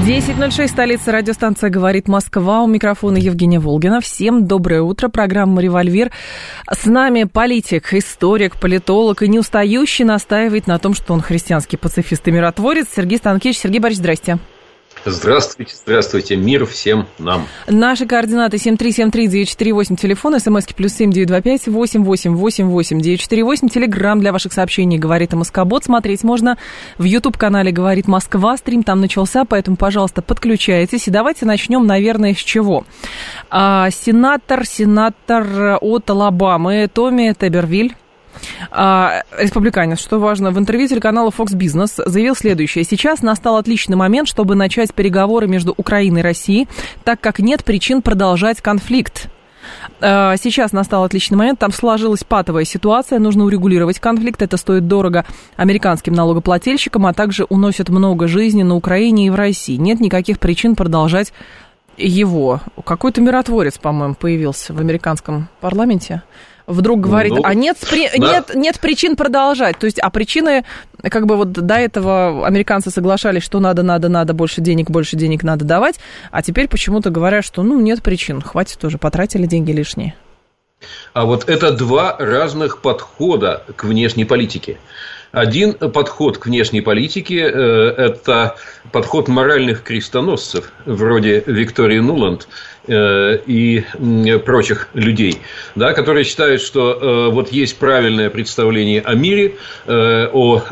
10.06, столица радиостанция «Говорит Москва». У микрофона Евгения Волгина. Всем доброе утро. Программа «Револьвер». С нами политик, историк, политолог и не устающий настаивает на том, что он христианский пацифист и миротворец. Сергей Станкевич. Сергей Борисович, здрасте. Здравствуйте, здравствуйте, мир всем нам. Наши координаты 7373948, телефон, смски плюс семь девять два пять восемь восемь восемь восемь девять четыре восемь, телеграмм для ваших сообщений «Говорит Москобот». Смотреть можно в YouTube-канале «Говорит Москва», стрим там начался, поэтому, пожалуйста, подключайтесь. И давайте начнем, наверное, с чего. А, сенатор, сенатор от Алабамы Томми Тебервиль а, республиканец, что важно, в интервью телеканала Fox Business заявил следующее. Сейчас настал отличный момент, чтобы начать переговоры между Украиной и Россией, так как нет причин продолжать конфликт. А, сейчас настал отличный момент, там сложилась патовая ситуация, нужно урегулировать конфликт, это стоит дорого американским налогоплательщикам, а также уносит много жизни на Украине и в России. Нет никаких причин продолжать его. Какой-то миротворец, по-моему, появился в американском парламенте вдруг говорит, ну, а нет, при... да. нет, нет причин продолжать. То есть, а причины, как бы вот до этого американцы соглашались, что надо, надо, надо, больше денег, больше денег надо давать, а теперь почему-то говорят, что ну нет причин, хватит уже, потратили деньги лишние. А вот это два разных подхода к внешней политике. Один подход к внешней политике э, – это подход моральных крестоносцев, вроде Виктории Нуланд э, и прочих людей, да, которые считают, что э, вот есть правильное представление о мире, о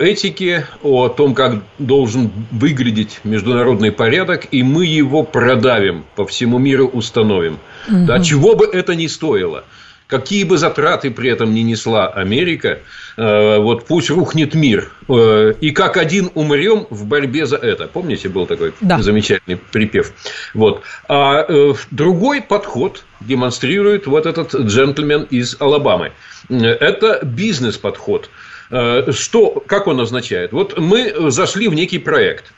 этике, о том, как должен выглядеть международный порядок, и мы его продавим, по всему миру установим. Угу. Да, чего бы это ни стоило – какие бы затраты при этом не несла Америка, э, вот пусть рухнет мир, э, и как один умрем в борьбе за это. Помните, был такой да. замечательный припев. Вот. А э, другой подход демонстрирует вот этот джентльмен из Алабамы. Это бизнес-подход. Что, как он означает? Вот мы зашли в некий проект.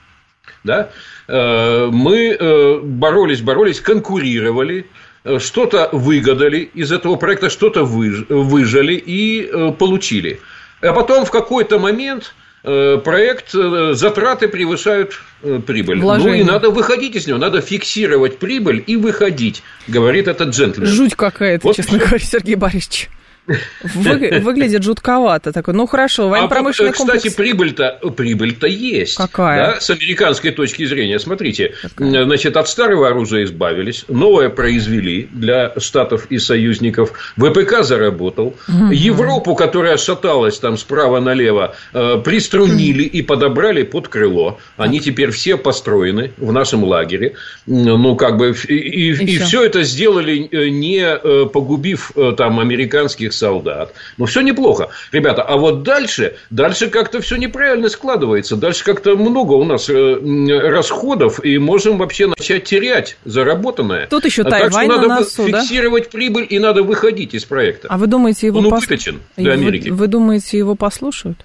Да? Мы боролись, боролись, конкурировали, что-то выгадали из этого проекта, что-то выжали и э, получили. А потом в какой-то момент э, проект, затраты превышают прибыль. Вложение. Ну и надо выходить из него, надо фиксировать прибыль и выходить, говорит этот джентльмен. Жуть какая-то, вот честно говоря, Сергей Борисович. Вы, выглядит жутковато такой. Ну хорошо, военно-промышленный а, кстати, комплекс. прибыль-то прибыль-то есть. Какая? Да, с американской точки зрения. Смотрите, Какая? значит, от старого оружия избавились, новое произвели для штатов и союзников. ВПК заработал. Угу. Европу, которая шаталась там справа налево, э, приструнили и подобрали под крыло. Они теперь все построены в нашем лагере. Ну, как бы, и, и, и, и все это сделали, э, не э, погубив там американских российских солдат. Ну, все неплохо. Ребята, а вот дальше, дальше как-то все неправильно складывается. Дальше как-то много у нас э, расходов, и можем вообще начать терять заработанное. Тут еще Тайвань так что надо на носу, фиксировать да? прибыль, и надо выходить из проекта. А вы думаете, его... Он пос... для Америки. Вы, вы думаете, его послушают?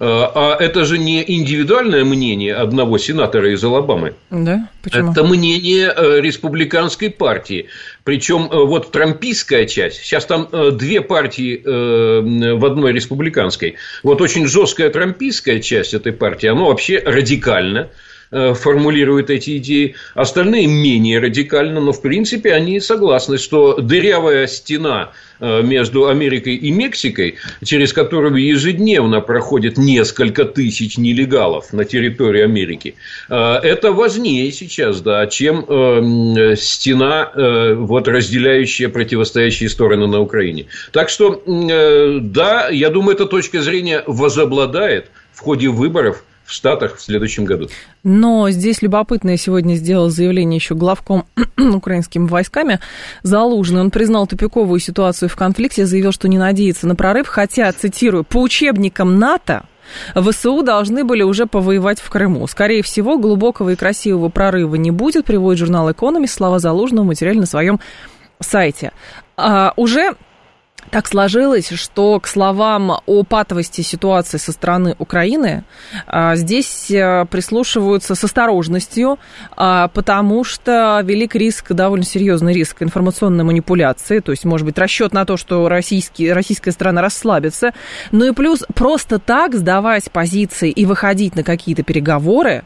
Э, а это же не индивидуальное мнение одного сенатора из Алабамы. Да? Почему? Это мнение э, республиканской партии. Причем э, вот трампийская часть, сейчас там две партии в одной республиканской. Вот очень жесткая трампийская часть этой партии, она вообще радикально формулируют эти идеи, остальные менее радикально, но в принципе они согласны, что дырявая стена э, между Америкой и Мексикой, через которую ежедневно проходит несколько тысяч нелегалов на территории Америки, э, это важнее сейчас, да, чем стена, вот, разделяющая противостоящие стороны на Украине. Так что, да, я думаю, эта точка зрения возобладает в ходе выборов в Штатах в следующем году. Но здесь любопытное сегодня сделал заявление еще главком украинскими войсками Залужный. Он признал тупиковую ситуацию в конфликте, заявил, что не надеется на прорыв, хотя, цитирую, по учебникам НАТО ВСУ должны были уже повоевать в Крыму. Скорее всего, глубокого и красивого прорыва не будет, приводит журнал «Экономист» слова Залужного материале на своем сайте. А, уже Так сложилось, что к словам о патовости ситуации со стороны Украины а, здесь э, прислушиваются с осторожностью, а, потому что велик риск, довольно серьезный риск информационной манипуляции, то есть, может быть, расчет на то, что российский, российская страна расслабится. Ну и плюс просто так сдавать позиции и выходить на какие-то переговоры,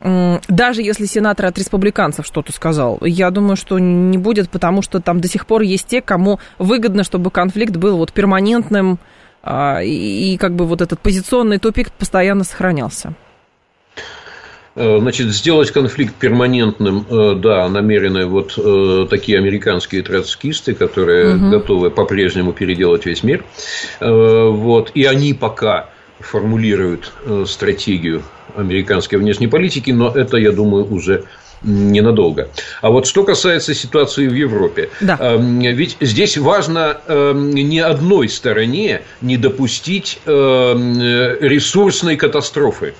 даже если сенатор от республиканцев что-то сказал, я думаю, что не будет, потому что там до сих пор есть те, кому выгодно, чтобы конфликт был вот перманентным, а, и, как бы вот этот позиционный тупик постоянно сохранялся. Э, значит, сделать конфликт перманентным, э, да, намерены вот э, такие американские троцкисты, которые угу. готовы по-прежнему переделать весь мир. Вот, и они пока формулируют стратегию американской внешней политики, но это, я думаю, уже ненадолго. А вот что касается ситуации в Европе, да. Эм, ведь здесь важно эм, ни одной стороне не допустить эм, ресурсной катастрофы.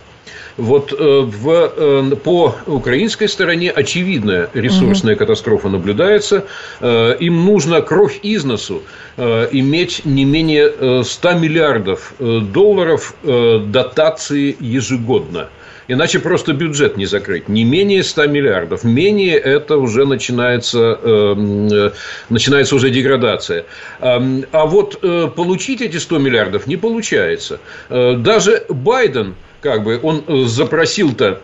Вот э, в, э, по украинской стороне очевидная ресурсная угу. катастрофа наблюдается. Э, им нужно кровь из носу иметь не менее 100 миллиардов долларов дотации ежегодно. Иначе просто бюджет не закрыть. Не менее 100 миллиардов. Менее это уже начинается, э, начинается уже деградация. А, а вот э, получить эти 100 миллиардов не получается. Э, даже Байден как бы он э, запросил-то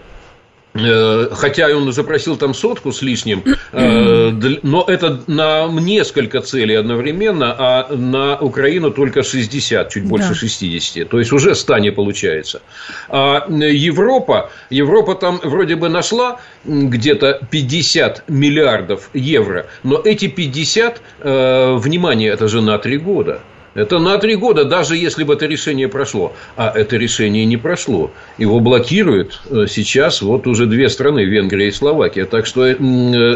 э, Хотя он запросил там сотку с лишним, э, но это на несколько целей одновременно, а на Украину только 60, чуть больше да. 60. То есть уже 100 не получается. А Европа, Европа там вроде бы нашла где-то 50 миллиардов евро, но эти 50, внимание, это же на 3 года. Это на три года, даже если бы это решение прошло. А это решение не прошло. Его блокируют э, сейчас вот уже две страны, Венгрия и Словакия. Так что э,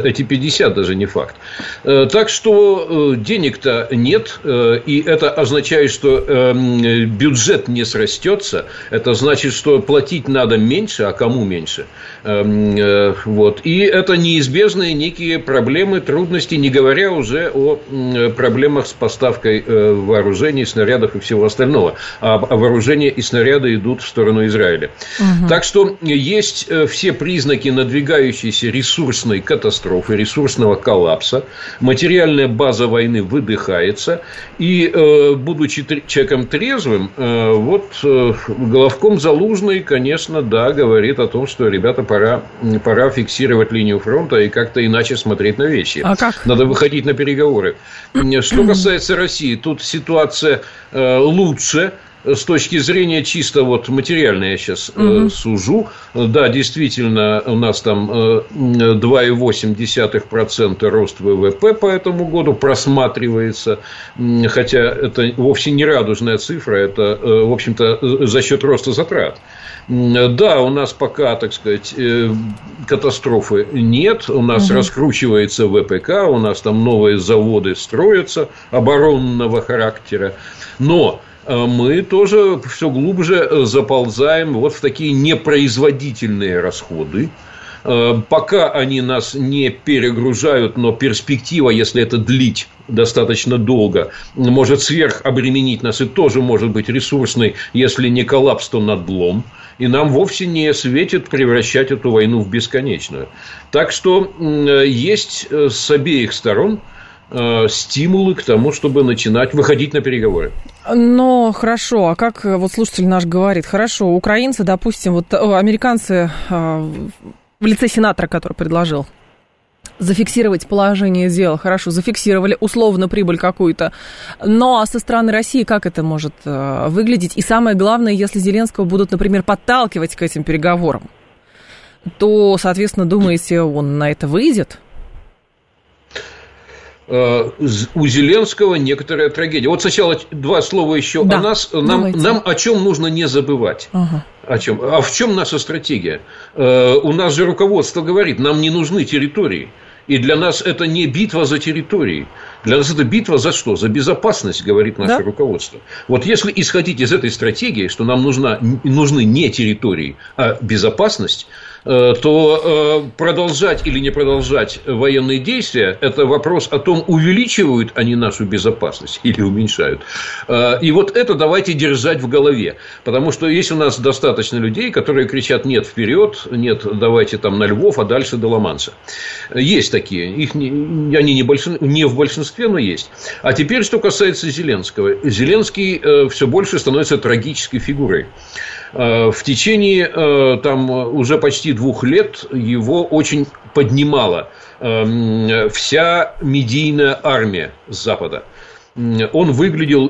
эти 50 даже не факт. Э, так что денег-то нет. И это означает, что бюджет не срастется. Это значит, что платить надо меньше, а кому меньше. Вот. И это неизбежные некие проблемы, трудности, не говоря уже о проблемах с поставкой вооружений вооружений, снарядов и всего остального. А вооружения и снаряды идут в сторону Израиля. Угу. Так что есть э, все признаки надвигающейся ресурсной катастрофы, ресурсного коллапса. Материальная база войны выдыхается. И, э, будучи человеком трезвым, э, вот головком Залужный, конечно, да, говорит о том, что, ребята, пора, пора фиксировать линию фронта и как-то иначе смотреть на вещи. А как? Надо выходить на переговоры. Что касается России, тут ситуация ситуация э, лучше с точки зрения чисто вот материальной я сейчас угу. э, сужу. Да, действительно, у нас там э, 2,8% рост ВВП по этому году просматривается, хотя это вовсе не радужная цифра, это, э, в общем-то, за счет роста затрат. Да, у нас пока, так сказать, э, катастрофы нет, у нас угу. раскручивается ВПК, у нас там новые заводы строятся оборонного характера, но Э, мы тоже все глубже э, заползаем вот в такие непроизводительные расходы. Э, пока они нас не перегружают, но перспектива, если это длить достаточно долго, может сверхобременить нас и тоже может быть ресурсной, если не коллапс, то надлом. И нам вовсе не светит превращать эту войну в бесконечную. Так что есть с обеих сторон – Э, стимулы к тому, чтобы начинать выходить на переговоры. Но хорошо, а как э, вот слушатель наш говорит, хорошо, украинцы, допустим, вот американцы э, в лице сенатора, который предложил зафиксировать положение дел, хорошо, зафиксировали условно прибыль какую-то, но а со стороны России как это может выглядеть? И самое главное, если Зеленского будут, например, подталкивать к этим переговорам, то, соответственно, думаете, он на это выйдет? Э, у Зеленского некоторая трагедия. Вот сначала два слова еще да, о нас. Нам, нам о чем нужно не забывать. Ага. О чем? А в чем наша стратегия? Э, у нас же руководство говорит, нам не нужны территории. И для нас это не битва за территории. Для нас это битва за что? За безопасность, говорит наше да? руководство. Вот если исходить из этой стратегии, что нам нужна, нужны не территории, а безопасность, то э, продолжать или не продолжать военные действия – это вопрос о том, увеличивают они нашу безопасность или уменьшают. Э, и вот это давайте держать в голове. Потому что есть у нас достаточно людей, которые кричат «нет, вперед», «нет, давайте там на Львов, а дальше до Ла-Манша». Есть такие. Их не, они не, большин, не в большинстве, но есть. А теперь, что касается Зеленского. Зеленский все больше становится трагической фигурой. Э, в течение э, там уже почти двух лет его очень поднимала э, вся медийная армия с Запада. Он выглядел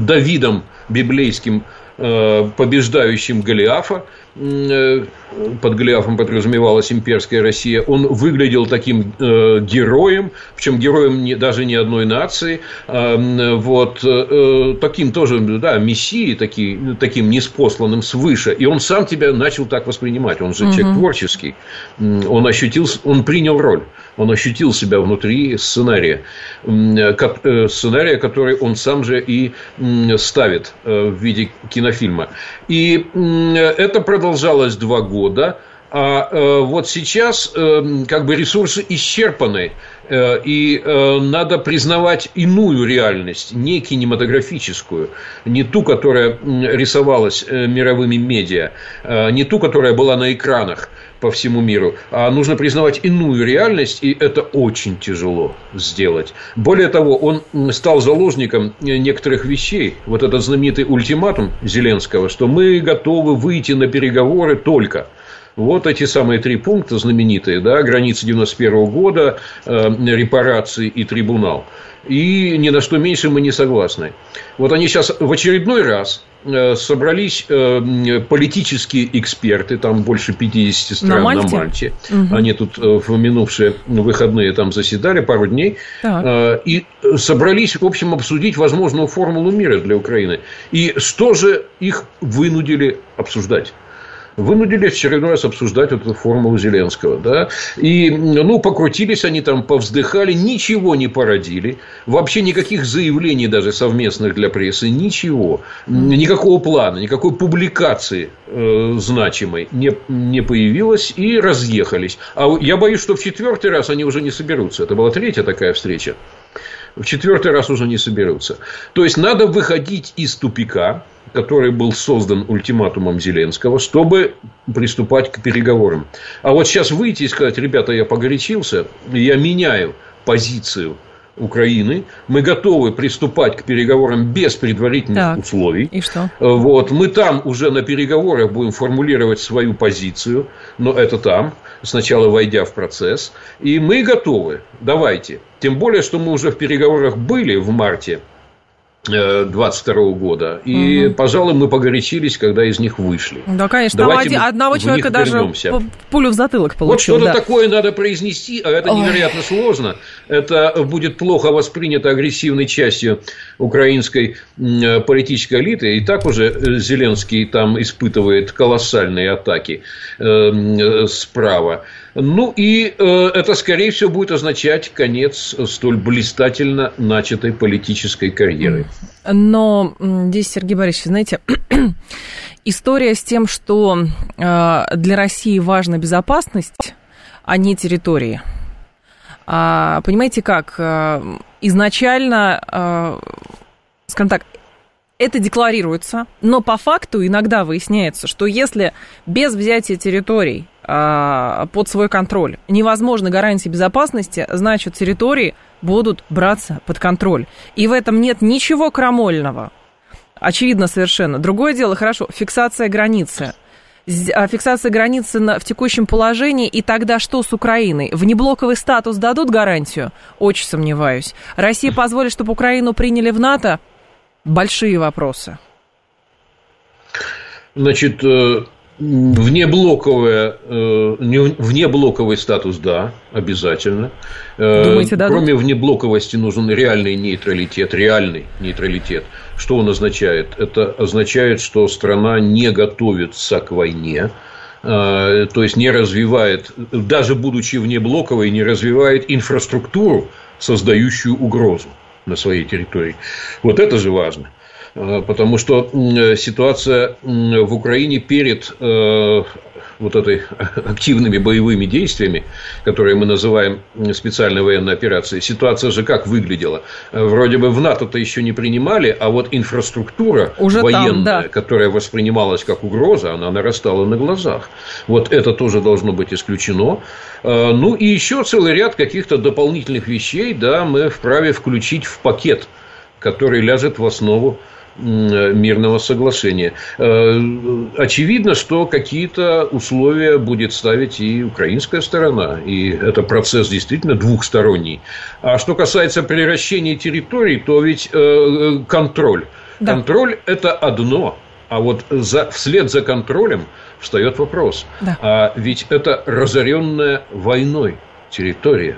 Давидом библейским Э, побеждающим Голиафа, э, под Голиафом подразумевалась имперская Россия, он выглядел таким э, героем, причем героем не, даже не одной нации, а, вот, таким тоже, да, мессией, таки, таким неспосланным свыше, и он сам тебя начал так воспринимать, он же угу. человек творческий, он ощутил, он принял роль, он ощутил себя внутри сценария, сценария, который он сам же и ставит в виде кино кинофильма. И это продолжалось два года. А э, вот сейчас э, как бы ресурсы исчерпаны, и надо признавать иную реальность, не кинематографическую, не ту, которая рисовалась мировыми медиа, не ту, которая была на экранах по всему миру, а нужно признавать иную реальность, и это очень тяжело сделать. Более того, он стал заложником некоторых вещей. Вот этот знаменитый ультиматум Зеленского, что мы готовы выйти на переговоры только – вот эти самые три пункта знаменитые, да, границы 91 года, э, репарации и трибунал. И ни на что меньше мы не согласны. Вот они сейчас в очередной раз э, собрались э, политические эксперты, там больше 50 стран на Мальте. На Мальте. Угу. Они тут э, в минувшие выходные там заседали пару дней. Так. И собрались, в общем, обсудить возможную формулу мира для Украины. И что же их вынудили обсуждать? Вынудили в очередной раз обсуждать эту формулу Зеленского. Да? И, ну, покрутились они там, повздыхали, ничего не породили. Вообще никаких заявлений даже совместных для прессы, ничего. Никакого плана, никакой публикации э, значимой не, не появилось и разъехались. А я боюсь, что в четвертый раз они уже не соберутся. Это была третья такая встреча. В четвертый раз уже не соберутся. То есть надо выходить из тупика, который был создан ультиматумом Зеленского, чтобы приступать к переговорам. А вот сейчас выйти и сказать, ребята, я погорячился, я меняю позицию Украины. Мы готовы приступать к переговорам без предварительных так, условий. И что? Вот. Мы там уже на переговорах будем формулировать свою позицию, но это там, сначала войдя в процесс. И мы готовы. Давайте. Тем более, что мы уже в переговорах были в марте 22 года. И, угу. пожалуй, мы погорячились, когда из них вышли. Да, конечно. Давайте Там одного человека даже вернемся. пулю в затылок получил. Вот что-то да. такое надо произнести, а это Ой. невероятно сложно. Это будет плохо воспринято агрессивной частью украинской политической элиты. И так уже э, Зеленский там испытывает колоссальные атаки э, справа. Ну и э, это, скорее всего, будет означать конец столь блистательно начатой политической карьеры. Но здесь, Сергей Борисович, знаете, история с тем, что э, для России важна безопасность, а не территории. А, понимаете как? Э, изначально, э, скажем так, это декларируется, но по факту иногда выясняется, что если без взятия территорий под свой контроль невозможно гарантии безопасности, значит, территории будут браться под контроль. И в этом нет ничего крамольного. Очевидно совершенно. Другое дело, хорошо, фиксация границы. А, фиксация границы в текущем положении, и тогда что с Украиной? Внеблоковый статус дадут гарантию? Очень сомневаюсь. Россия позволит, чтобы Украину приняли в НАТО? большие вопросы? Значит, э, внеблоковое, э, внеблоковый статус, да, обязательно. Э, Думаете, дадут? Кроме внеблоковости нужен реальный нейтралитет, реальный нейтралитет. Что он означает? Это означает, что страна не готовится к войне, то есть не развивает, даже будучи внеблоковой, не развивает инфраструктуру, создающую угрозу на своей территории. Вот это же важно. Э, потому что ситуация в Украине перед э, вот этой активными боевыми действиями, которые мы называем специальной военной операцией, ситуация же как выглядела? Вроде бы в НАТО-то еще не принимали, а вот инфраструктура Уже военная, там, да. которая воспринималась как угроза, она нарастала на глазах. Вот это тоже должно быть исключено. Ну и еще целый ряд каких-то дополнительных вещей, да, мы вправе включить в пакет, который ляжет в основу мирного соглашения. Э, очевидно, что какие-то условия будет ставить и украинская сторона, и это процесс действительно двухсторонний. А что касается превращения территорий, то ведь э, контроль. Да. Контроль – это одно, а вот за, вслед за контролем встает вопрос. Да. А ведь это разоренная войной территория,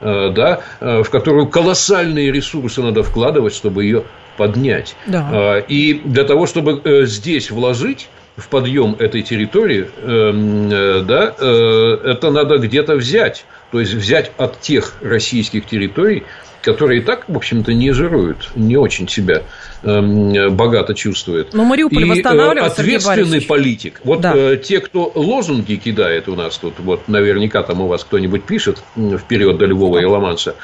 э, да, в которую колоссальные ресурсы надо вкладывать, чтобы ее поднять. Да. А, и для того, чтобы э, здесь вложить в подъем этой территории, эм, э, да, э, это надо где-то взять. То есть взять от тех российских территорий, которые и так, в общем-то, не жируют, не очень себя эм, богато чувствуют. Но Мариуполь и ответственный политик. Вот да. те, кто лозунги кидает у нас тут, вот наверняка там у вас кто-нибудь пишет вперед до Львова и Ла-Манша,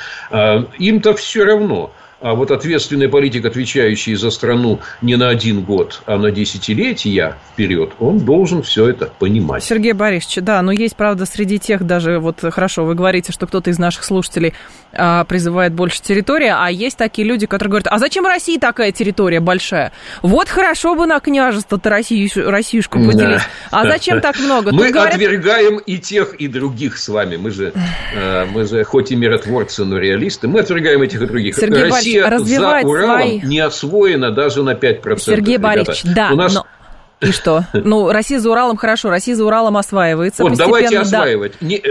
им-то все равно – а вот ответственный политик, отвечающий за страну не на один год, а на десятилетия вперед, он должен все это понимать. Сергей Борисович, да, но есть, правда, среди тех даже, вот хорошо, вы говорите, что кто-то из наших слушателей а, призывает больше территории, а есть такие люди, которые говорят, а зачем России такая территория большая? Вот хорошо бы на княжество-то Россию, Россиюшку поделить. А зачем так много? Мы отвергаем и тех, и других с вами. Мы же, э, мы же хоть и миротворцы, но реалисты, мы отвергаем этих и других. Сергей Россия развивать за Уралом свои... не освоена даже на 5%. Сергей Борисович, да, У нас... но... И что? Ну, Россия за Уралом хорошо, Россия за Уралом осваивается. Вот, давайте осваивать. Да. Не,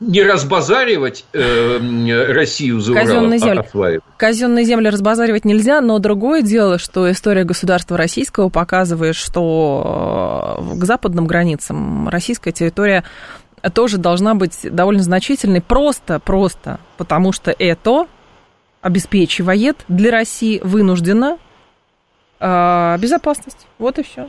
не разбазаривать э, Россию за Казенные Уралом, а осваивать. Казенные земли разбазаривать нельзя, но другое дело, что история государства российского показывает, что э, к западным границам российская территория тоже должна быть довольно значительной, просто, просто потому что это обеспечивает для России вынужденно а, безопасность. Вот и все.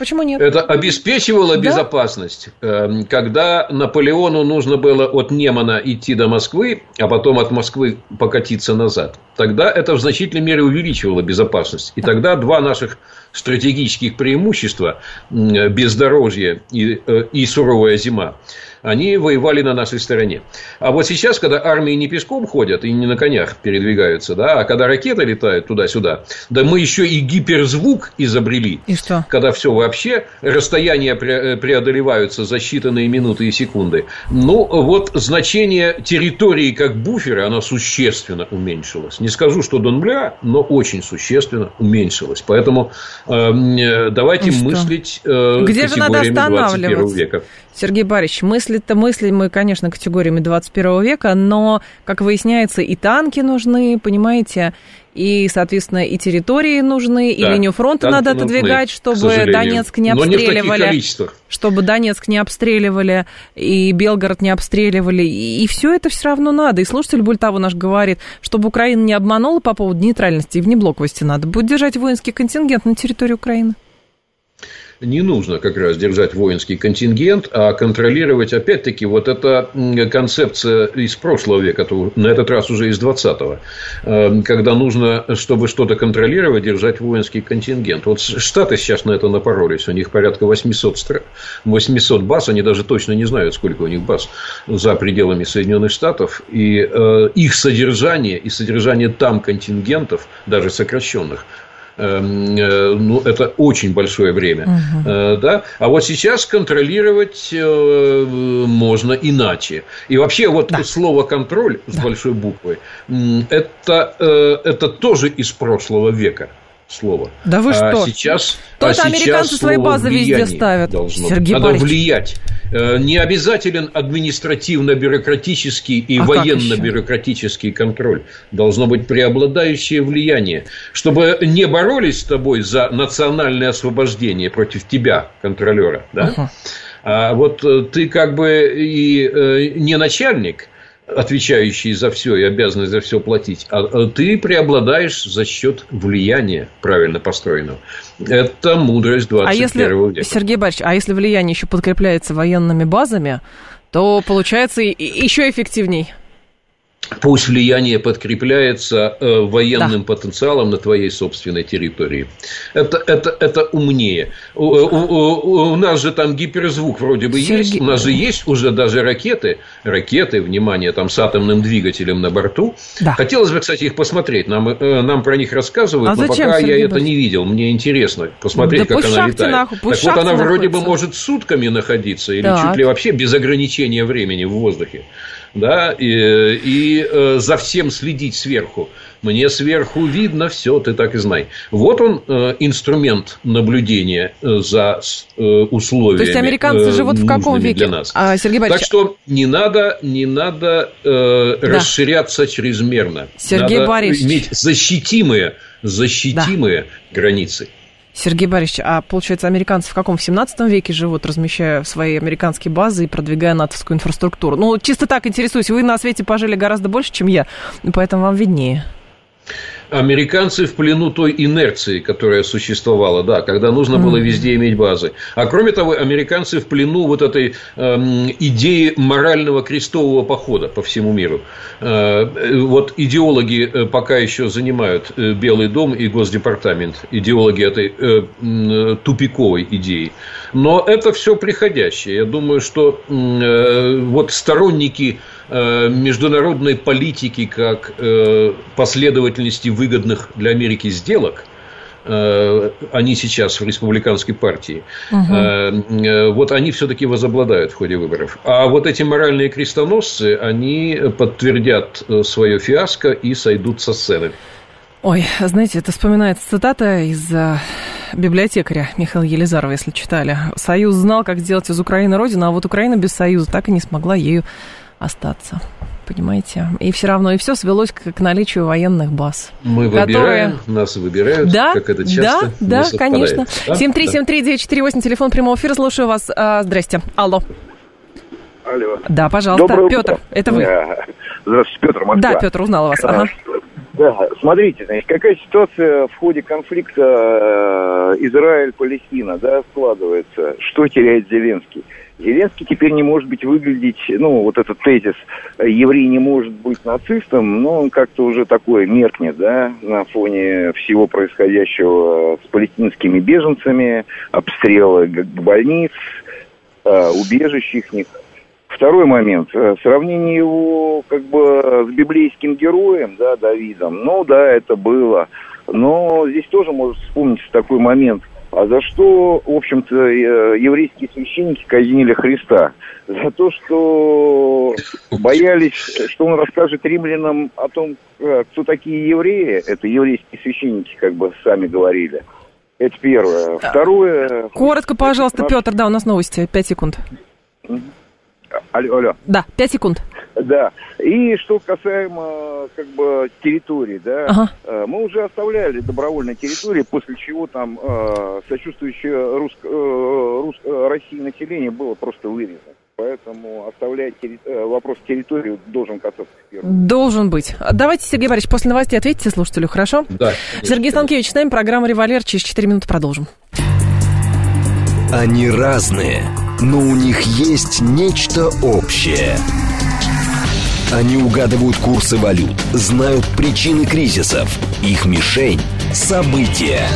Почему нет? Это обеспечивало да? безопасность. Эм, когда Наполеону нужно было от Немана идти до Москвы, а потом от Москвы покатиться назад, тогда это в значительной мере увеличивало безопасность. И да. тогда два наших стратегических преимущества бездорожье и, э, и суровая зима они воевали на нашей стороне. А вот сейчас, когда армии не пешком ходят и не на конях передвигаются, да, а когда ракеты летают туда-сюда, да мы еще и гиперзвук изобрели. И что? Когда все вообще расстояния преодолеваются за считанные минуты и секунды. Ну, вот значение территории как буфера, оно существенно уменьшилось. Не скажу, что до нуля, но очень существенно уменьшилось. Поэтому э, давайте мыслить э, Где же надо останавливаться? века. Сергей Борисович, мысли-то мысли мы, конечно, категориями 21 века, но, как выясняется, и танки нужны, понимаете, и, соответственно, и территории нужны, да, и линию фронта надо отодвигать, нужны, чтобы Донецк не обстреливали. Не чтобы Донецк не обстреливали, и Белгород не обстреливали. И, и все это все равно надо. И слушатель Бультаву наш говорит, чтобы Украина не обманула по поводу нейтральности и внеблоковости надо будет держать воинский контингент на территории Украины не нужно как раз держать воинский контингент, а контролировать, опять-таки, вот эта концепция из прошлого века, на этот раз уже из 20-го, эм, когда нужно, чтобы что-то контролировать, держать воинский контингент. Вот Штаты сейчас на это напоролись, у них порядка 800, 800 баз, они даже точно не знают, сколько у них баз за пределами Соединенных Штатов, и э, их содержание и содержание там контингентов, даже сокращенных, ну, это очень большое время. Угу. Да? А вот сейчас контролировать э, можно иначе. И вообще вот да. слово контроль с да. большой буквы это, это тоже из прошлого века слово. Да вы а что? Сейчас, То а сейчас американцы свои базы везде ставят. Должно Сергей Надо Борисович. влиять. Э, не обязателен административно-бюрократический и а военно-бюрократический контроль. Должно быть преобладающее влияние. Чтобы не боролись с тобой за национальное освобождение против тебя, контролера. Да? Uh-huh. А вот э, ты как бы и э, не начальник, отвечающий за все и обязанный за все платить, а, а ты преобладаешь за счет влияния правильно построенного. Это мудрость 21 а если, века. Сергей Борисович, а если влияние еще подкрепляется военными базами, то получается еще эффективней. Пусть влияние подкрепляется э, военным да. потенциалом на твоей собственной территории. Это, это, это умнее. У, у, у нас же там гиперзвук вроде бы Сергей... есть. У нас же есть уже даже ракеты. Ракеты, внимание, там с атомным двигателем на борту. Да. Хотелось бы, кстати, их посмотреть. Нам, э, нам про них рассказывают, а но зачем, пока Сергей я это не видел. Мне интересно посмотреть, да как она летает. Нахуй, так вот, она находится. вроде бы может сутками находиться или так. чуть ли вообще без ограничения времени в воздухе да, и, и э, за всем следить сверху. Мне сверху видно все, ты так и знай. Вот он э, инструмент наблюдения э, за условиями. То есть американцы живут в каком веке? Для нас. А, Сергей Борисович... Так что не надо, не надо э, да. расширяться чрезмерно. Сергей надо Борисович... иметь защитимые, защитимые да. границы. Сергей Борисович, а получается, американцы в каком? В 17 веке живут, размещая свои американские базы и продвигая натовскую инфраструктуру? Ну, чисто так интересуюсь. Вы на свете пожили гораздо больше, чем я, поэтому вам виднее американцы в плену той инерции, которая существовала, да, когда нужно было везде иметь базы. А кроме того, американцы в плену вот этой э, идеи морального крестового похода по всему миру. Э, вот идеологи э, пока еще занимают э, Белый дом и Госдепартамент, идеологи этой э, тупиковой идеи. Но это все приходящее. Я думаю, что э, вот сторонники Э, международной политики как э, последовательности выгодных для Америки сделок, э, они сейчас в республиканской партии, угу. вот они все-таки возобладают в ходе выборов. А вот эти моральные крестоносцы, они подтвердят свое фиаско и сойдут со сцены. Ой, знаете, это вспоминается цитата из библиотекаря Михаила Елизарова, если читали. Союз знал, как сделать из Украины родину, а вот Украина без Союза так и не смогла ею остаться. Понимаете? И все равно, и все свелось к, к наличию военных баз. Мы которые... выбираем, нас выбирают, да, как это часто Да, да, конечно. Да? 7373948, телефон прямого эфира, слушаю вас. А, здрасте. Алло. Алло. Да, пожалуйста. Доброе Петр, это вы. Здравствуйте, Петр, Москва. Да, Петр, узнал вас. Ага. Да, смотрите, значит, какая ситуация в ходе конфликта э, Израиль-Палестина, да, складывается. Что теряет Зеленский? Зеленский теперь не может быть выглядеть, ну, вот этот тезис, еврей не может быть нацистом, но он как-то уже такой меркнет, да, на фоне всего происходящего с палестинскими беженцами, обстрелы больниц, э, убежищ их. Второй момент. Э, сравнение его как бы с библейским героем, да, Давидом. Ну да, это было. Но здесь тоже может вспомниться такой момент. А за что, в общем-то, э, еврейские священники казнили Христа? За то, что боялись, что он расскажет римлянам о том, э, кто такие евреи. Это еврейские священники, как бы сами говорили. Это первое. Второе... Коротко, пожалуйста, Петр, да, у нас новости. Пять секунд. Алло, алло. Да, пять секунд. Да. И что касаемо как бы территории, да, ага. Э, мы уже оставляли добровольные территории, после чего там э, сочувствующее рус, э, рус, э, России население было просто вырезано. Поэтому оставлять терри... Э, вопрос территории должен касаться первым. Должен быть. Давайте, Сергей Борисович, после новостей ответьте слушателю, хорошо? Да. Сергей Станкевич с нами, программа «Револьвер». Через 4 минуты продолжим. Они разные, но у них есть нечто общее. Они угадывают курсы валют, знают причины кризисов. Их мишень – события.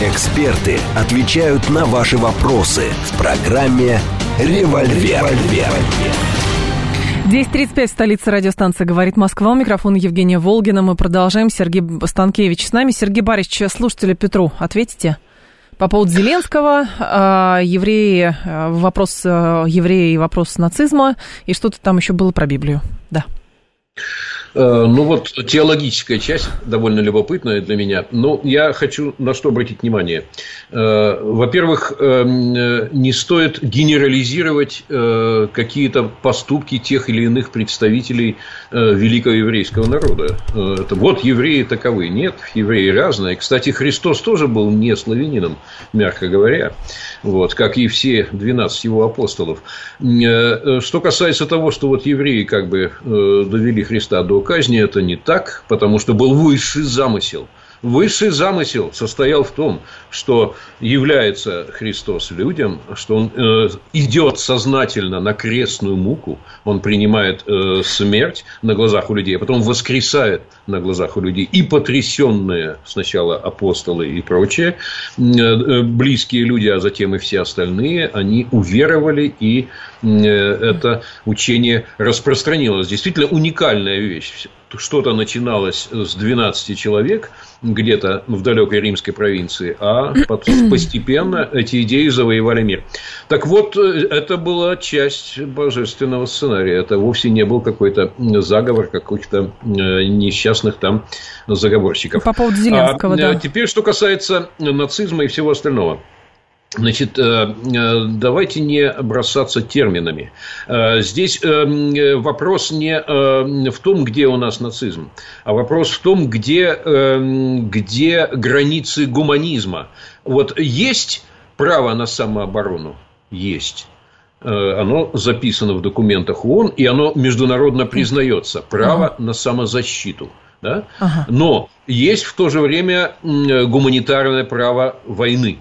Эксперты отвечают на ваши вопросы в программе «Револьвер». 10.35, столица радиостанции «Говорит Москва». У микрофона Евгения Волгина. Мы продолжаем. Сергей Станкевич с нами. Сергей Борисович, слушателя Петру, ответите? По поводу Зеленского, э, евреи, э, вопрос э, евреи и вопрос нацизма, и что-то там еще было про Библию. Да. Э, ну вот теологическая часть довольно любопытная для меня. Но я хочу на что обратить внимание. Э, во-первых, эм, не стоит генерализировать э, какие-то поступки тех или иных представителей великого еврейского народа. Вот евреи таковы. Нет, евреи разные. Кстати, Христос тоже был не славянином, мягко говоря. Вот, как и все 12 его апостолов. Что касается того, что вот евреи как бы довели Христа до казни это не так, потому что был высший замысел. Высший замысел состоял в том, что является Христос людям, что Он э, идет сознательно на крестную муку, Он принимает э, смерть на глазах у людей, а потом воскресает на глазах у людей. И потрясенные сначала апостолы и прочие, э, э близкие люди, а затем и все остальные, они уверовали, и э, это учение распространилось. Действительно уникальная вещь что-то начиналось с 12 человек где-то в далекой римской провинции, а постепенно эти идеи завоевали мир. Так вот, э, это была часть божественного сценария. Это вовсе не был какой-то заговор каких-то э, несчастных там заговорщиков. По поводу Зеленского, а, да. Теперь, что касается нацизма и всего остального. Значит, э, э, давайте не бросаться терминами. Э, здесь вопрос не в том, где у нас нацизм, а вопрос в том, где, где границы гуманизма. Вот есть право на самооборону? Есть. Оно записано в документах ООН, и оно международно признается. Право ага. на самозащиту. Да? Ага. Но есть в то же время гуманитарное право войны.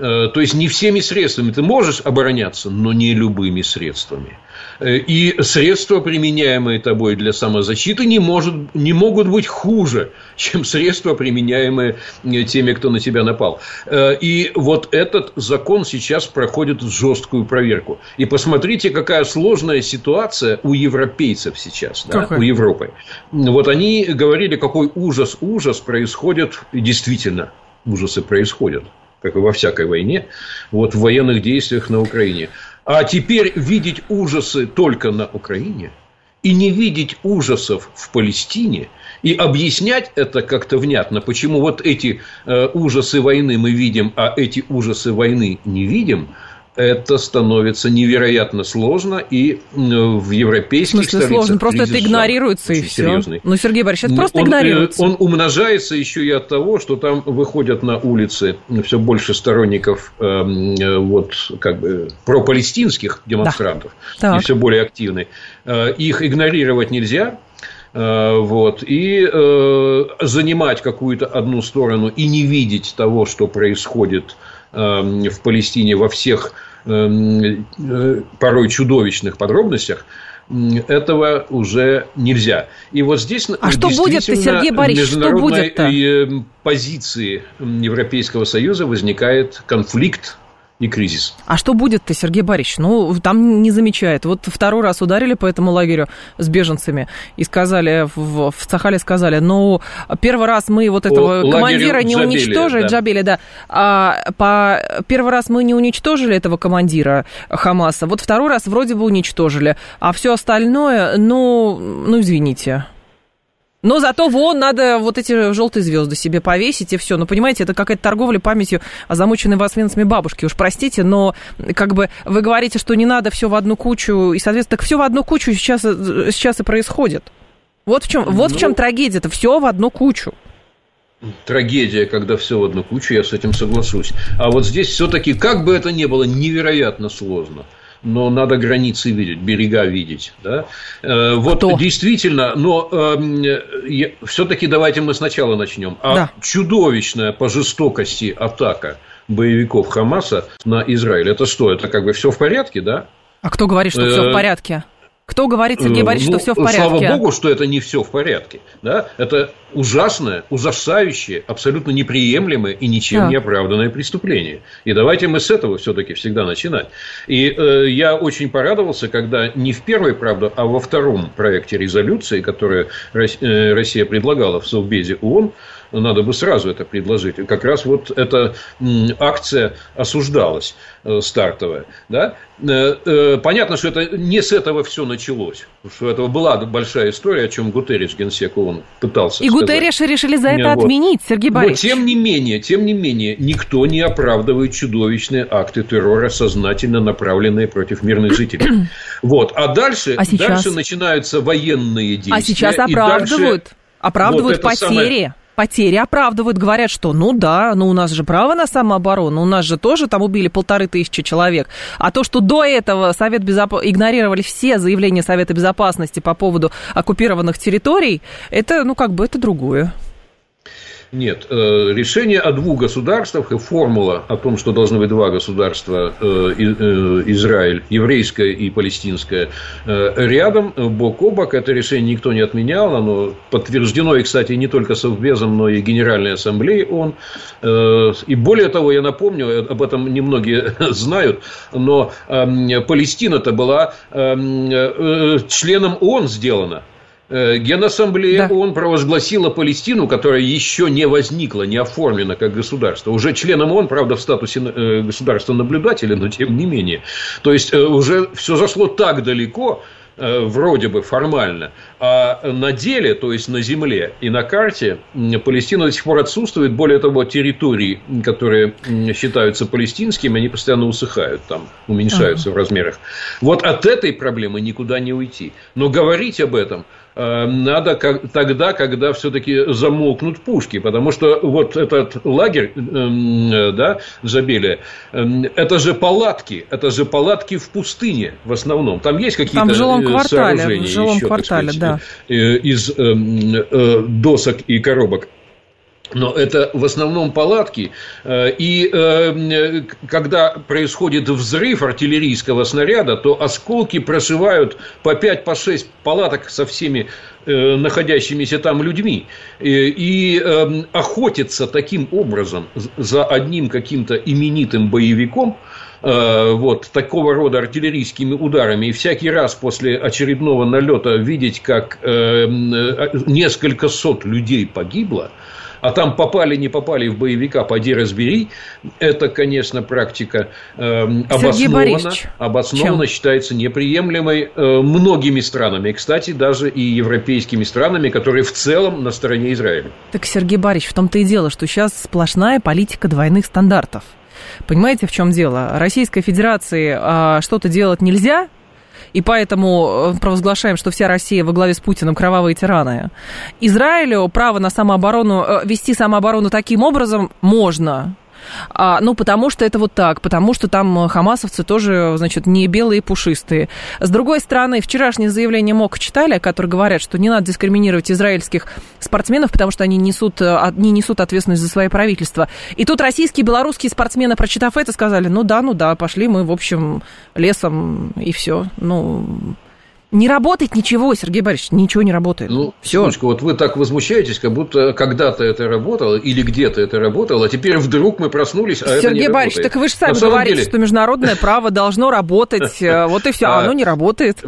Э, то есть не всеми средствами ты можешь обороняться, но не любыми средствами. Э, и средства, применяемые тобой для самозащиты, не, может, не могут быть хуже, чем средства, применяемые э, теми, кто на тебя напал. И вот этот закон сейчас проходит жесткую проверку. И посмотрите, какая сложная ситуация у европейцев сейчас, да, у Европы. Вот они говорили, какой ужас, ужас происходит, и действительно, ужасы происходят как и во всякой войне, вот в военных действиях на Украине. А теперь видеть ужасы только на Украине и не видеть ужасов в Палестине и объяснять это как-то внятно, почему вот эти э, ужасы войны мы видим, а эти ужасы войны не видим – это становится невероятно сложно, и в европейских в смысле сложно? Просто это игнорируется, и все. Серьезный. Ну, Сергей Борисович, это просто он, э, игнорируется. Он умножается еще и от того, что там выходят на улицы все больше сторонников эм, э, вот, как бы, пропалестинских демонстрантов, да. и все более активны. Э, их игнорировать нельзя, э, вот, и э, занимать какую-то одну сторону и не видеть того, что происходит э, в Палестине во всех порой чудовищных подробностях, этого уже нельзя. И вот здесь а что будет-то, Сергей Борисович, что будет-то? Э, позиции Европейского Союза возникает конфликт и кризис. А что будет-то, Сергей Борисович? Ну, там не замечает. Вот второй раз ударили по этому лагерю с беженцами и сказали, в, в Цахале сказали, ну, первый раз мы вот этого по командира не Джабели, уничтожили, да. Джабели, да, а по первый раз мы не уничтожили этого командира Хамаса, вот второй раз вроде бы уничтожили, а все остальное, ну, ну, извините. Но зато вон надо вот эти желтые звезды себе повесить и все. Ну, понимаете, это какая-то торговля памятью о замученной восвинцами бабушки. Уж простите, но как бы вы говорите, что не надо все в одну кучу, и, соответственно, так все в одну кучу сейчас, сейчас и происходит. Вот в чем, вот ну, в чем трагедия. Это все в одну кучу. Трагедия, когда все в одну кучу, я с этим соглашусь. А вот здесь все-таки, как бы это ни было, невероятно сложно но надо границы видеть, берега видеть. Да? Э, вот Кто? действительно, но э, все-таки давайте мы сначала начнем. А да. чудовищная по жестокости атака боевиков Хамаса на Израиль, это что? Это как бы все в порядке, да? А кто говорит, что все в э, порядке? Кто говорит, Сергей Борисович, ну, что все в порядке? Слава богу, что это не все в порядке. Да? Это ужасное, ужасающее, абсолютно неприемлемое и ничем да. не оправданное преступление. И давайте мы с этого все-таки всегда начинать. И э, я очень порадовался, когда не в первой, правда, а во втором проекте резолюции, которую э, Россия предлагала в Совбезе ООН, надо бы сразу это предложить. Как раз вот эта акция осуждалась э, стартовая. Да? Э, э, понятно, что это не с этого все началось. Что это была большая история, о чем Гутерриш, генсек ООН, пытался И Гутерриш решили за это вот. отменить, Сергей Борисович. Но тем не менее, тем не менее, никто не оправдывает чудовищные акты террора, сознательно направленные против мирных жителей. Вот. А дальше, а сейчас? дальше начинаются военные действия. А сейчас оправдывают. Дальше... Оправдывают вот потери. Самое потери оправдывают, говорят, что ну да, ну у нас же право на самооборону, у нас же тоже там убили полторы тысячи человек. А то, что до этого Совет Безоп... игнорировали все заявления Совета Безопасности по поводу оккупированных территорий, это, ну как бы, это другое. Нет, э, решение о двух государствах и формула о том, что должны быть два государства, э, э, Израиль, еврейское и палестинское, рядом, бок о бок, это решение никто не отменял, оно подтверждено, и, кстати, не только Совбезом, но и Генеральной Ассамблеей ООН. И более того, я напомню, об этом немногие знают, но эм, Палестина-то была эм, членом ООН сделана. Э, Генассамблея да. ООН провозгласила Палестину, которая еще не возникла, не оформлена как государство. Уже членом ООН, правда, в статусе э, государства наблюдателя, но тем не менее. То есть, э, уже все зашло так далеко, вроде бы формально, а на деле, то есть на земле и на карте Палестина до сих пор отсутствует. Более того, территории, которые считаются палестинскими, они постоянно усыхают там, уменьшаются uh-huh. в размерах. Вот от этой проблемы никуда не уйти. Но говорить об этом – Э, надо как, тогда, когда все-таки замолкнут пушки, потому что вот этот лагерь, эм, э, да, Забелия, эм, это же палатки, это же палатки в пустыне в основном. Там есть какие-то Там в жилом э, квартале, сооружения в жилом еще, квартале, сказать, да. Из эм, досок и коробок. Но это в основном палатки. Э, и э, когда происходит взрыв артиллерийского снаряда, то осколки прошивают по 5-6 по палаток со всеми э, находящимися там людьми. И охотиться таким образом за одним каким-то именитым боевиком – вот такого рода артиллерийскими ударами и всякий раз после очередного налета видеть, как несколько сот людей погибло, а там попали, не попали в боевика, поди разбери, это, конечно, практика э, обоснована, обоснована считается неприемлемой э, многими странами, кстати, даже и европейскими странами, которые в целом на стороне Израиля. Так, Сергей Борисович, в том-то и дело, что сейчас сплошная политика двойных стандартов. Понимаете, в чем дело? Российской Федерации а, что-то делать нельзя, и поэтому э, провозглашаем, что вся Россия во главе с Путиным кровавые тираны. Израилю право на самооборону, э, вести самооборону таким образом можно, а, ну, потому что это вот так, потому что там э, хамасовцы тоже, значит, не белые пушистые. С другой стороны, вчерашнее заявление МОК читали, которые говорят, что не надо дискриминировать израильских спортсменов, потому что они несут, э, не несут ответственность за свои правительства. И тут российские, белорусские спортсмены, прочитав это, сказали, ну да, ну да, пошли мы, в общем, лесом и все. Ну, не работает ничего, Сергей Борисович, ничего не работает. Ну, все. Секундочку, вот вы так возмущаетесь, как будто когда-то это работало или где-то это работало, а теперь вдруг мы проснулись, а Сергей это не Борисович, работает. так вы же сами говорите, деле... что международное право должно работать, э, вот и все, а оно не работает.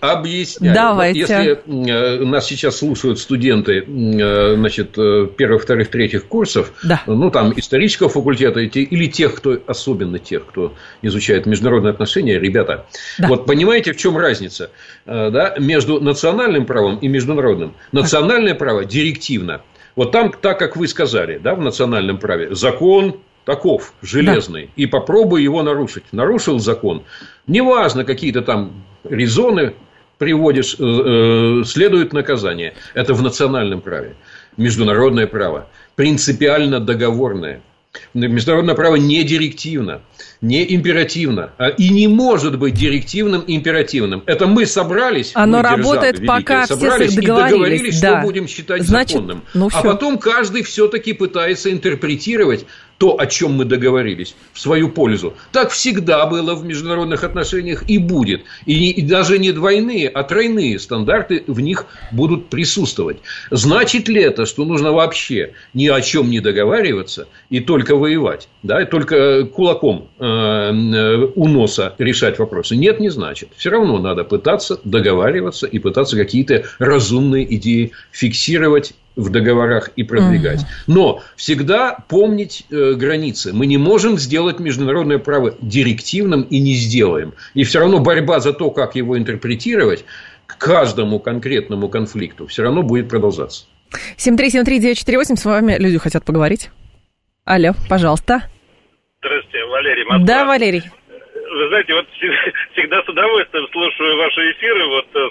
Объясняю. Давайте. Если э, нас сейчас слушают студенты, э, значит, первых, вторых, третьих курсов, да. ну, там, исторического факультета или тех, кто, особенно тех, кто изучает международные отношения, ребята, да. вот понимаете, в чем разница? Э, да, между национальным правом и международным. Национальное право директивно. Вот там, так как вы сказали, да, в национальном праве, закон таков, железный, да. и попробуй его нарушить. Нарушил закон, неважно, какие-то там резоны приводишь, э, э, следует наказание. Это в национальном праве. Международное право принципиально договорное. Международное право не директивно не императивно. А, и не может быть директивным императивным. Это мы собрались, Оно мы, работает, державы, пока собрались все и договорились, да. что будем считать Значит, законным. Ну, а потом каждый все-таки пытается интерпретировать то, о чем мы договорились, в свою пользу. Так всегда было в международных отношениях и будет. И, и даже не двойные, а тройные стандарты в них будут присутствовать. Значит ли это, что нужно вообще ни о чем не договариваться и только воевать, да, и только кулаком э, э, у носа решать вопросы? Нет, не значит. Все равно надо пытаться договариваться и пытаться какие-то разумные идеи фиксировать в договорах и продвигать. Но всегда помнить э, границы. Мы не можем сделать международное право директивным и не сделаем. И все равно борьба за то, как его интерпретировать, к каждому конкретному конфликту все равно будет продолжаться. 7373948, с вами люди хотят поговорить. Алло, пожалуйста. Здравствуйте, Валерий Москва. Да, Валерий. Вы знаете, вот всегда с удовольствием слушаю ваши эфиры, вот э,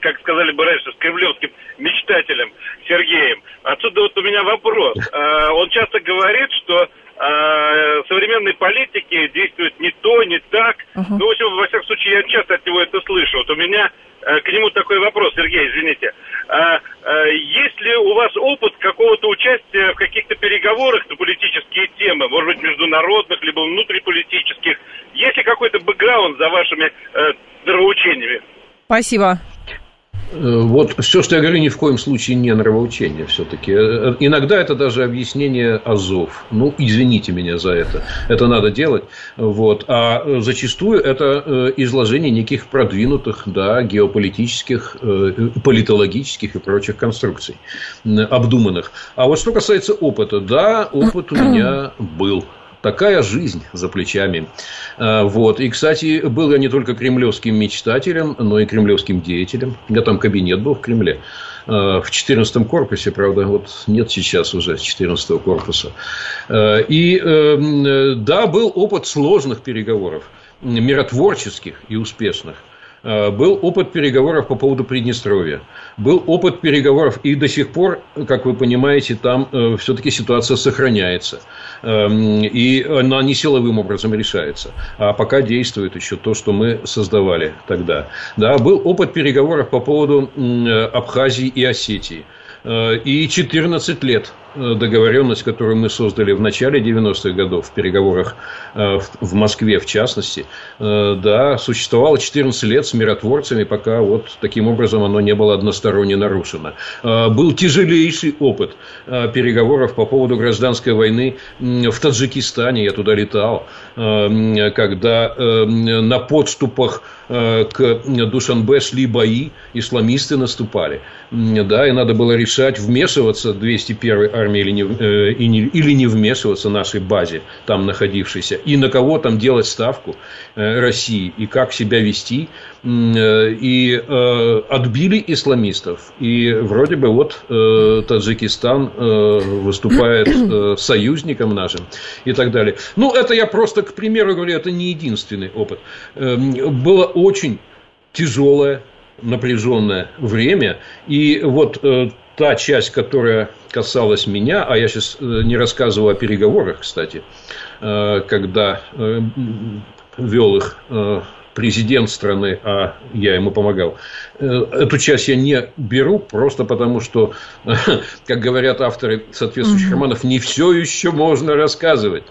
как сказали бы раньше, с кремлевским мечтателем Сергеем. Отсюда вот у меня вопрос. А, он часто говорит, что а, современной политики действует не то, не так. Uh-huh. Ну, в общем, во всяком случае, я часто от него это слышу. Вот у меня э, к нему такой вопрос, Сергей, извините. А, а, есть ли у вас опыт какого-то участия в каких-то переговорах на политические темы, может быть, международных, либо внутриполитических? Есть ли какой-то бэкграунд за вашими э, нравоучениями? Спасибо. Э, вот все, что я говорю, ни в коем случае не нравоучение все-таки. Э, иногда это даже объяснение азов. Ну, извините меня за это. Это надо делать. Вот. А зачастую это э, изложение неких продвинутых, да, геополитических, политологических и прочих конструкций, обдуманных. А вот что касается опыта, да, опыт у меня был такая жизнь за плечами. А, вот. И, кстати, был я не только кремлевским мечтателем, но и кремлевским деятелем. У меня там кабинет был в Кремле. А, в 14 корпусе, правда, вот нет сейчас уже 14 корпуса. А, и да, был опыт сложных переговоров, миротворческих и успешных – Э, был опыт переговоров по поводу Приднестровья. Был опыт переговоров, и до сих пор, как вы понимаете, там э, все-таки ситуация сохраняется. Эм, и она не силовым образом решается. А пока действует еще то, что мы создавали тогда. Да, был опыт переговоров по поводу Абхазии и Осетии. Э, и 14 лет Э, договоренность, которую мы создали в начале 90-х годов в переговорах э, в Москве, в частности, э, да, существовало 14 лет с миротворцами, пока вот таким образом оно не было односторонне нарушено. Был тяжелейший опыт переговоров по поводу гражданской войны в Таджикистане, я туда летал, когда на подступах к Душанбе шли бои, исламисты наступали, да, и надо было решать, вмешиваться 201-й армии или не, э, не, или не вмешиваться нашей базе, там находившейся, и на кого там делать ставку э, России, и как себя вести. Э, и э, отбили исламистов. И вроде бы вот э, Таджикистан э, выступает э, союзником нашим и так далее. Ну, это я просто, к примеру, говорю, это не единственный опыт. Э, было очень тяжелое напряженное время. И вот э, та часть, которая касалась меня, а я сейчас э, не рассказывал о переговорах, кстати, э, когда э, вел их президент страны, а я ему помогал. Эту часть я не беру, просто потому что, как говорят авторы соответствующих романов, не все еще можно рассказывать.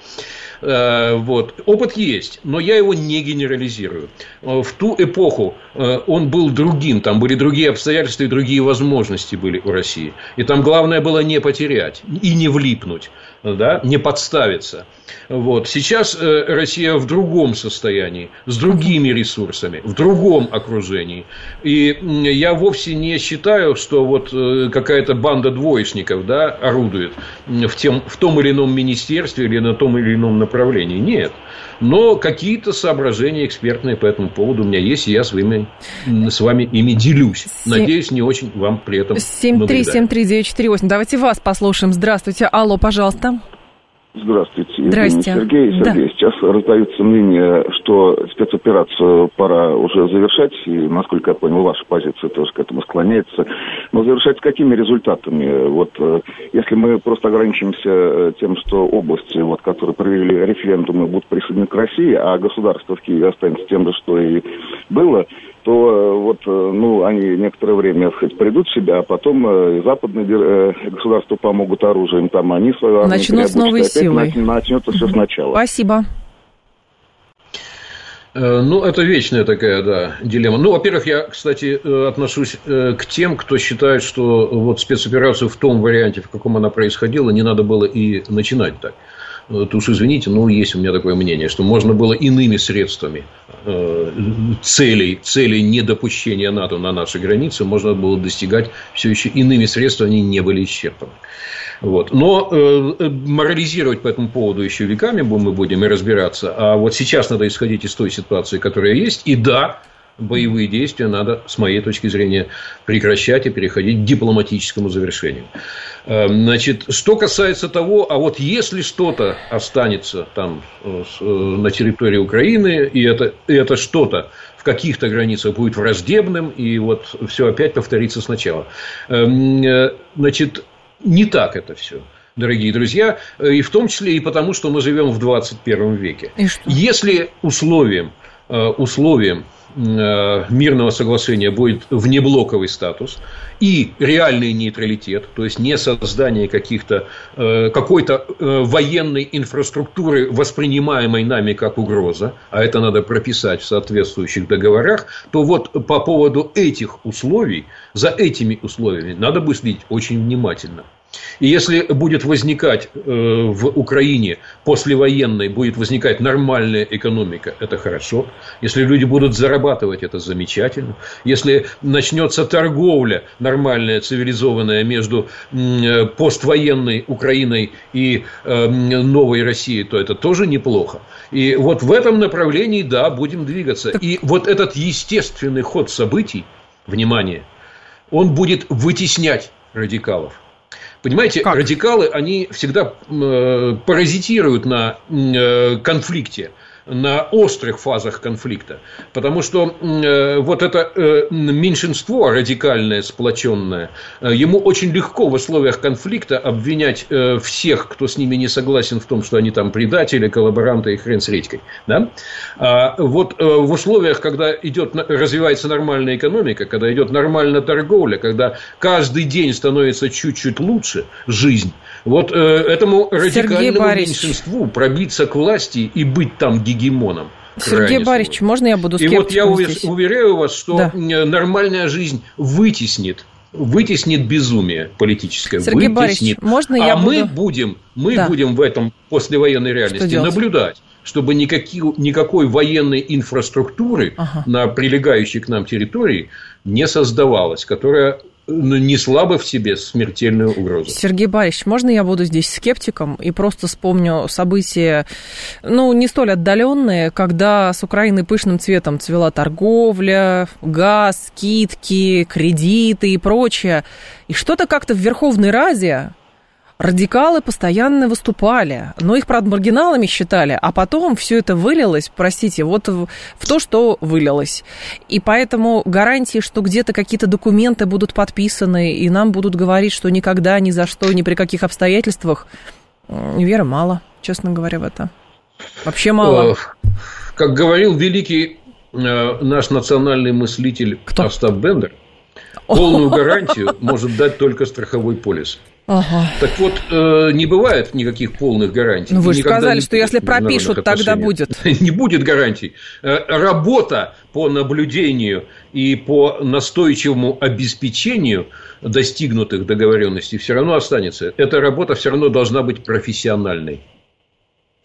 Э, вот. Опыт есть, но я его не генерализирую. Э, в ту эпоху э, он был другим, там были другие обстоятельства и другие возможности были у России. И там главное было не потерять и не влипнуть да, не подставиться. Вот. Сейчас э, Россия в другом состоянии, с другими ресурсами, в другом окружении. И я вовсе не считаю, что вот э, какая-то банда двоечников да, орудует в, тем, в том или ином министерстве или на том или ином направлении. Нет. Но какие-то соображения экспертные по этому поводу у меня есть, и я своими, с вами ими делюсь. Надеюсь, не очень вам при этом 7373948. Давайте вас послушаем. Здравствуйте. Алло, пожалуйста. Здравствуйте, Евгений Сергей. Сергей, да. сейчас раздаются мнения, что спецоперацию пора уже завершать, и, насколько я понял, ваша позиция тоже к этому склоняется. Но завершать с какими результатами? Вот э, если мы просто ограничимся э, тем, что области, вот, которые провели референдумы, будут присоединены к России, а государство в Киеве останется тем же, что и было, то э, вот, э, ну, они некоторое время, так сказать, придут в себя, а потом э, западные государства помогут оружием, там они свою армию Начнут с новой силой. Начнется все сначала. Спасибо. Ну, это вечная такая, да, дилемма. Ну, во-первых, я, кстати, отношусь к тем, кто считает, что вот спецоперацию в том варианте, в каком она происходила, не надо было и начинать так. То уж извините, но есть у меня такое мнение, что можно было иными средствами целей, целей недопущения НАТО на наши границы можно было достигать все еще иными средствами, они не были исчерпаны. Вот. Но э, морализировать по этому поводу еще веками мы будем и разбираться. А вот сейчас надо исходить из той ситуации, которая есть. И да, боевые действия надо, с моей точки зрения, прекращать и переходить к дипломатическому завершению. Э, значит, что касается того, а вот если что-то останется там э, э, на территории Украины, и это, и это что-то в каких-то границах будет враждебным, и вот все опять повторится сначала. Эм, значит, не так это все дорогие друзья, и в том числе и потому, что мы живем в 21 веке. Если условием, условием мирного соглашения будет внеблоковый статус и реальный нейтралитет, то есть не создание каких-то, э, какой-то э, военной инфраструктуры, воспринимаемой нами как угроза, а это надо прописать в соответствующих договорах, то вот по поводу этих условий, за этими условиями надо бы следить очень внимательно. И если будет возникать э, в Украине послевоенной, будет возникать нормальная экономика, это хорошо. Если люди будут зарабатывать, это замечательно. Если начнется торговля нормальная, цивилизованная между э, поствоенной Украиной и э, новой Россией, то это тоже неплохо. И вот в этом направлении, да, будем двигаться. И вот этот естественный ход событий, внимание, он будет вытеснять радикалов. Понимаете, как? радикалы, они всегда э, паразитируют на э, конфликте на острых фазах конфликта. Потому что э, вот это э, меньшинство радикальное, сплоченное, э, ему очень легко в условиях конфликта обвинять э, всех, кто с ними не согласен в том, что они там предатели, коллаборанты и хрен с редькой. Да? А вот э, в условиях, когда идет, развивается нормальная экономика, когда идет нормальная торговля, когда каждый день становится чуть-чуть лучше жизнь, вот э, этому радикальному меньшинству пробиться к власти и быть там гегемоном. Сергей Борисович, можно я буду И вот я здесь? уверяю вас, что да. нормальная жизнь вытеснит вытеснит безумие политическое. Сергей вытеснит. Борисович, можно я а буду... мы будем, мы да. будем в этом послевоенной реальности наблюдать чтобы никакие, никакой военной инфраструктуры ага. на прилегающей к нам территории не создавалось, которая несла бы в себе смертельную угрозу. Сергей Борисович, можно я буду здесь скептиком и просто вспомню события, ну, не столь отдаленные, когда с Украиной пышным цветом цвела торговля, газ, скидки, кредиты и прочее. И что-то как-то в Верховной Раде радикалы постоянно выступали, но их, правда, маргиналами считали, а потом все это вылилось, простите, вот в, в то, что вылилось. И поэтому гарантии, что где-то какие-то документы будут подписаны, и нам будут говорить, что никогда, ни за что, ни при каких обстоятельствах, веры мало, честно говоря, в это. Вообще мало. Как говорил великий э, наш национальный мыслитель Кто? Остап Бендер, полную гарантию может дать только страховой полис. Ага. Так вот, э, не бывает никаких полных гарантий. Ну, вы же сказали, что если пропишут, тогда будет. Не будет гарантий. Э, работа по наблюдению и по настойчивому обеспечению достигнутых договоренностей все равно останется. Эта работа все равно должна быть профессиональной.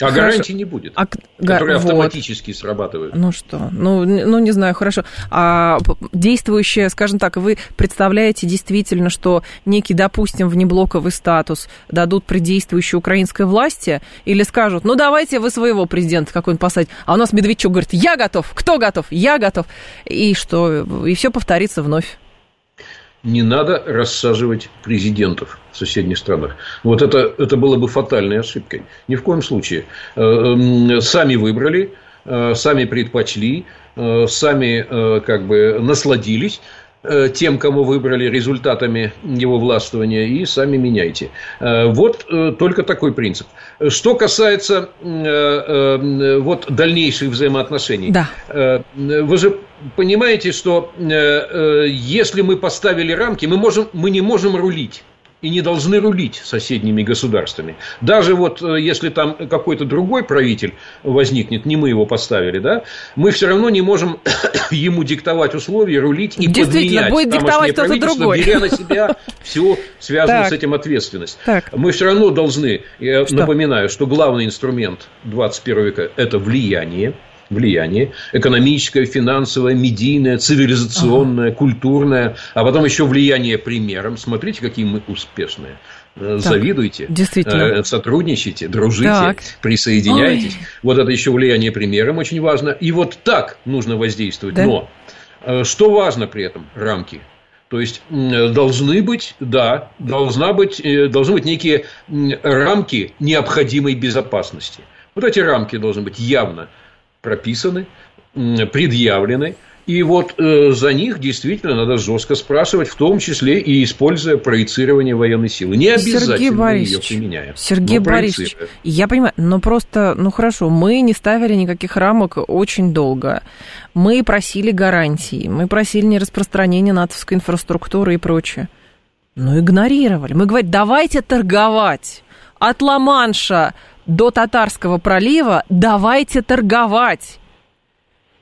А хорошо. гарантий не будет, а, которые вот. автоматически срабатывают. Ну что, ну, ну не знаю, хорошо. А действующее, скажем так, вы представляете действительно, что некий, допустим, внеблоковый статус дадут при действующей украинской власти или скажут, ну давайте вы своего президента какой-нибудь посадить, а у нас Медведчук говорит, я готов, кто готов, я готов, и что, и все повторится вновь не надо рассаживать президентов в соседних странах. Вот это, это было бы фатальной ошибкой. Ни в коем случае. Э, эм, сами выбрали, э, сами предпочли, э, сами как бы насладились тем, кому выбрали результатами его властвования, и сами меняйте. Вот только такой принцип. Что касается вот дальнейших взаимоотношений. Да. Вы же понимаете, что э, э, если мы поставили рамки, мы, можем, мы не можем рулить. И не должны рулить соседними государствами. Даже вот э, если там какой-то другой правитель возникнет, не мы его поставили, да, мы все равно не можем ему диктовать условия, рулить и Действительно, подменять будет диктовать кто-то другой. беря на себя всю связанную с этим ответственность. Так. Мы все равно должны, я что? напоминаю, что главный инструмент 21 века – это влияние влияние экономическое, финансовое, медийное, цивилизационное, ага. культурное, а потом еще влияние примером. Смотрите, какие мы успешные. Э, так, Завидуйте, действительно. Э, сотрудничайте, дружите, так. присоединяйтесь. Ой. Вот это еще влияние примером очень важно. И вот так нужно воздействовать. Да? Но э, что важно при этом? Рамки. То есть должны быть, да, должна быть, должны быть некие рамки необходимой безопасности. Вот эти рамки должны быть явно прописаны, предъявлены. И вот э, за них действительно надо жестко спрашивать, в том числе и используя проецирование военной силы. Не обязательно Сергей Борисович, ее применяя. Сергей Борисович, я понимаю, но просто, ну хорошо, мы не ставили никаких рамок очень долго. Мы просили гарантии, мы просили нераспространения натовской инфраструктуры и прочее. Но игнорировали. Мы говорим, давайте торговать. От Ла-Манша до Татарского пролива, давайте торговать.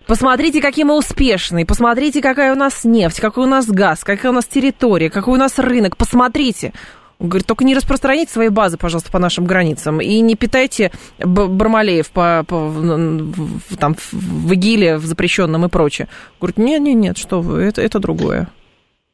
Посмотрите, какие мы успешные, посмотрите, какая у нас нефть, какой у нас газ, какая у нас территория, какой у нас рынок, посмотрите. Он говорит, только не распространите свои базы, пожалуйста, по нашим границам и не питайте Бармалеев по, по, там, в ИГИЛе, в запрещенном и прочее. Говорит, нет, нет, нет, что вы, это, это другое.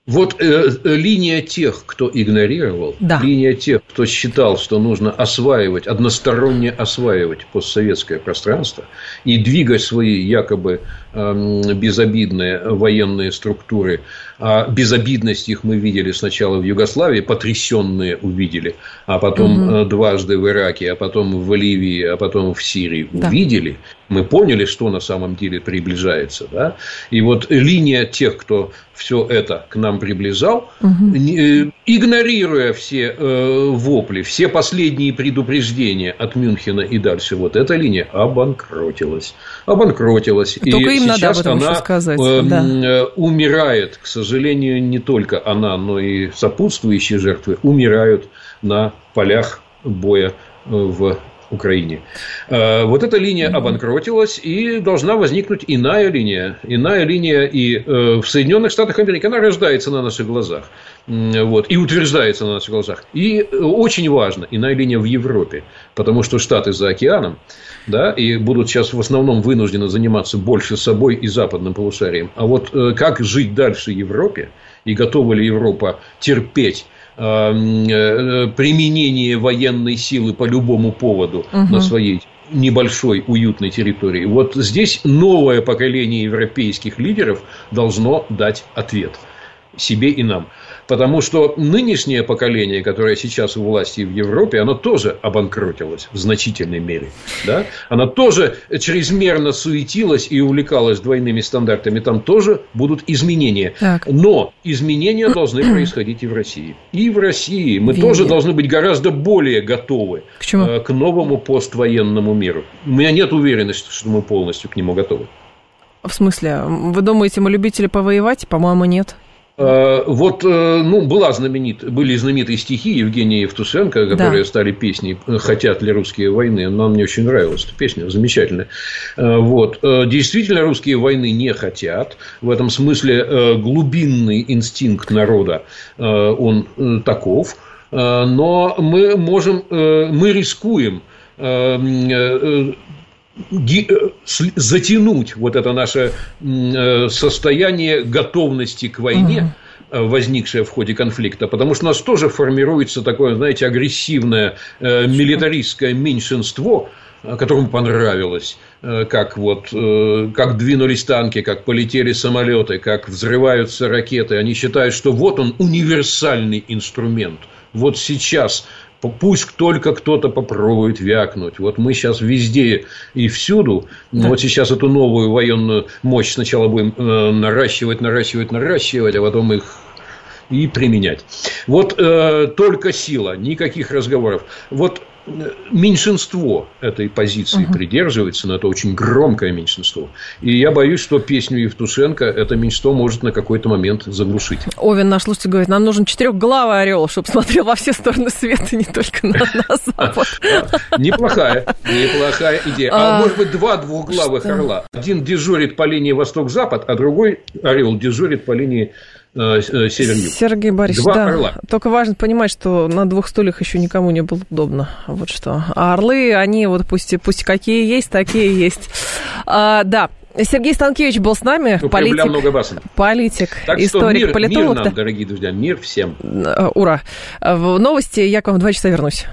Вот э, э, линия тех, кто игнорировал, да. линия тех, кто считал, что нужно осваивать, односторонне осваивать постсоветское пространство и двигать свои якобы безобидные военные структуры а безобидность их мы видели сначала в Югославии, потрясенные увидели, а потом угу. дважды в Ираке, а потом в Ливии, а потом в Сирии да. увидели. Мы поняли, что на самом деле приближается. Да? И вот линия тех, кто все это к нам приближал, угу. игнорируя все э, вопли, все последние предупреждения от Мюнхена и дальше, вот эта линия обанкротилась. Обанкротилась. Только и им надо об она сказать. Э, да. умирает, к сожалению сожалению, не только она, но и сопутствующие жертвы умирают на полях боя э, в Украине. Э, вот эта линия обанкротилась, и должна возникнуть иная линия. Иная линия и э, в Соединенных Штатах Америки она рождается на наших глазах. Вот, и утверждается на наших глазах. И очень важно, иная линия в Европе, потому что Штаты за океаном, да, и будут сейчас в основном вынуждены заниматься больше собой и западным полушарием. А вот как жить дальше Европе, и готова ли Европа терпеть э, применение военной силы по любому поводу угу. на своей небольшой уютной территории. Вот здесь новое поколение европейских лидеров должно дать ответ себе и нам. Потому что нынешнее поколение, которое сейчас у власти в Европе, оно тоже обанкротилось в значительной мере. Да? Оно тоже чрезмерно суетилось и увлекалось двойными стандартами. Там тоже будут изменения. Так. Но изменения должны происходить и в России. И в России мы Видите. тоже должны быть гораздо более готовы к, чему? Э, к новому поствоенному миру. У меня нет уверенности, что мы полностью к нему готовы. В смысле? Вы думаете, мы любители повоевать? По-моему, нет. Э, вот, э, ну, была знаменит, были знаменитые стихи Евгения Евтушенко, которые да. стали песней «Хотят ли русские войны?». Она мне очень нравилась, эта песня замечательная. Э, вот. Действительно, русские войны не хотят. В этом смысле глубинный инстинкт народа, он таков. Но мы можем, мы рискуем затянуть вот это наше э, состояние готовности к войне, угу. возникшее в ходе конфликта, потому что у нас тоже формируется такое, знаете, агрессивное милитаристское меньшинство, которому понравилось, как вот, как двинулись танки, как полетели самолеты, как взрываются ракеты. Они считают, что вот он универсальный инструмент. Вот сейчас Пусть только кто-то попробует вякнуть. Вот мы сейчас везде и всюду, да. вот сейчас эту новую военную мощь сначала будем э, наращивать, наращивать, наращивать, а потом их и применять. Вот э, только сила, никаких разговоров. Вот меньшинство этой позиции угу. придерживается, но это очень громкое меньшинство. И я боюсь, что песню Евтушенко это меньшинство может на какой-то момент заглушить. Овен, наш слушатель, говорит, нам нужен четырехглавый орел, чтобы смотрел во все стороны света, не только на, на запад. Неплохая, неплохая идея. А, а может быть, два двухглавых орла. Один дежурит по линии восток-запад, а другой орел дежурит по линии Э, э, север-юг. Сергей Борисович, Два да. орла. Только важно понимать, что на двух стульях еще никому не было удобно. Вот что. А орлы, они вот пусть, пусть какие есть, такие есть. А, да, Сергей Станкевич был с нами, ну, политик, политик так историк, мир, политолог. Мир нам, да. дорогие друзья, мир всем. Ура. В новости я к вам в два часа вернусь.